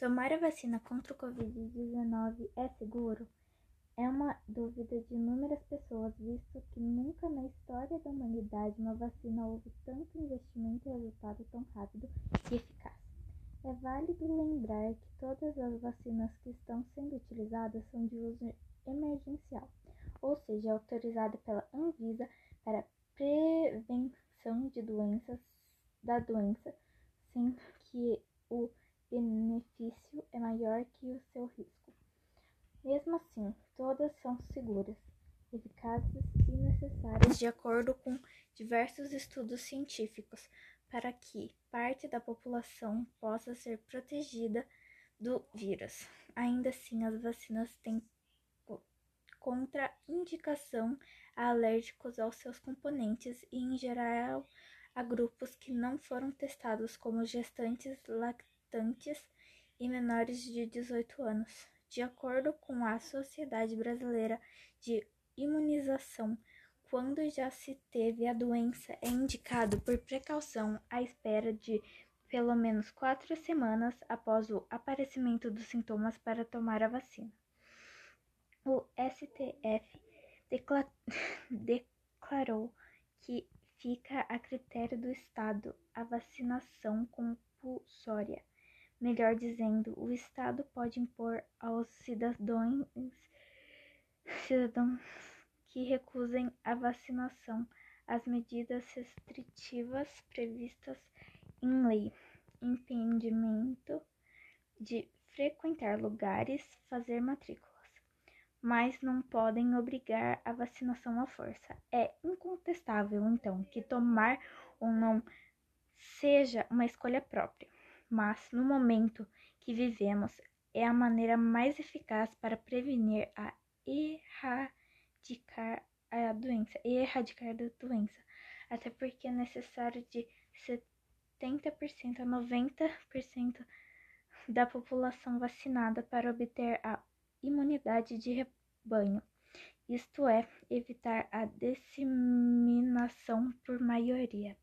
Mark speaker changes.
Speaker 1: Tomar a vacina contra o Covid-19 é seguro? É uma dúvida de inúmeras pessoas, visto que nunca na história da humanidade uma vacina houve tanto investimento e resultado tão rápido e eficaz. É válido lembrar que todas as vacinas que estão sendo utilizadas são de uso emergencial, ou seja, autorizada pela Anvisa para prevenção de doenças da doença, sem que o benefício é maior que o seu risco. Mesmo assim, todas são seguras, eficazes e necessárias de acordo com diversos estudos científicos para que parte da população possa ser protegida do vírus. Ainda assim, as vacinas têm contraindicação a alérgicos aos seus componentes e, em geral, a grupos que não foram testados como gestantes, lactantes lactantes e menores de 18 anos. De acordo com a Sociedade Brasileira de Imunização, quando já se teve a doença, é indicado por precaução à espera de pelo menos quatro semanas após o aparecimento dos sintomas para tomar a vacina. O STF declarou que fica a critério do Estado a vacinação compulsória Melhor dizendo, o Estado pode impor aos cidadãos, cidadãos que recusem a vacinação as medidas restritivas previstas em lei, impedimento de frequentar lugares, fazer matrículas, mas não podem obrigar a vacinação à força. É incontestável, então, que tomar ou não seja uma escolha própria mas no momento que vivemos é a maneira mais eficaz para prevenir a erradicar a doença, erradicar a doença, até porque é necessário de 70% a 90% da população vacinada para obter a imunidade de rebanho, isto é, evitar a disseminação por maioria.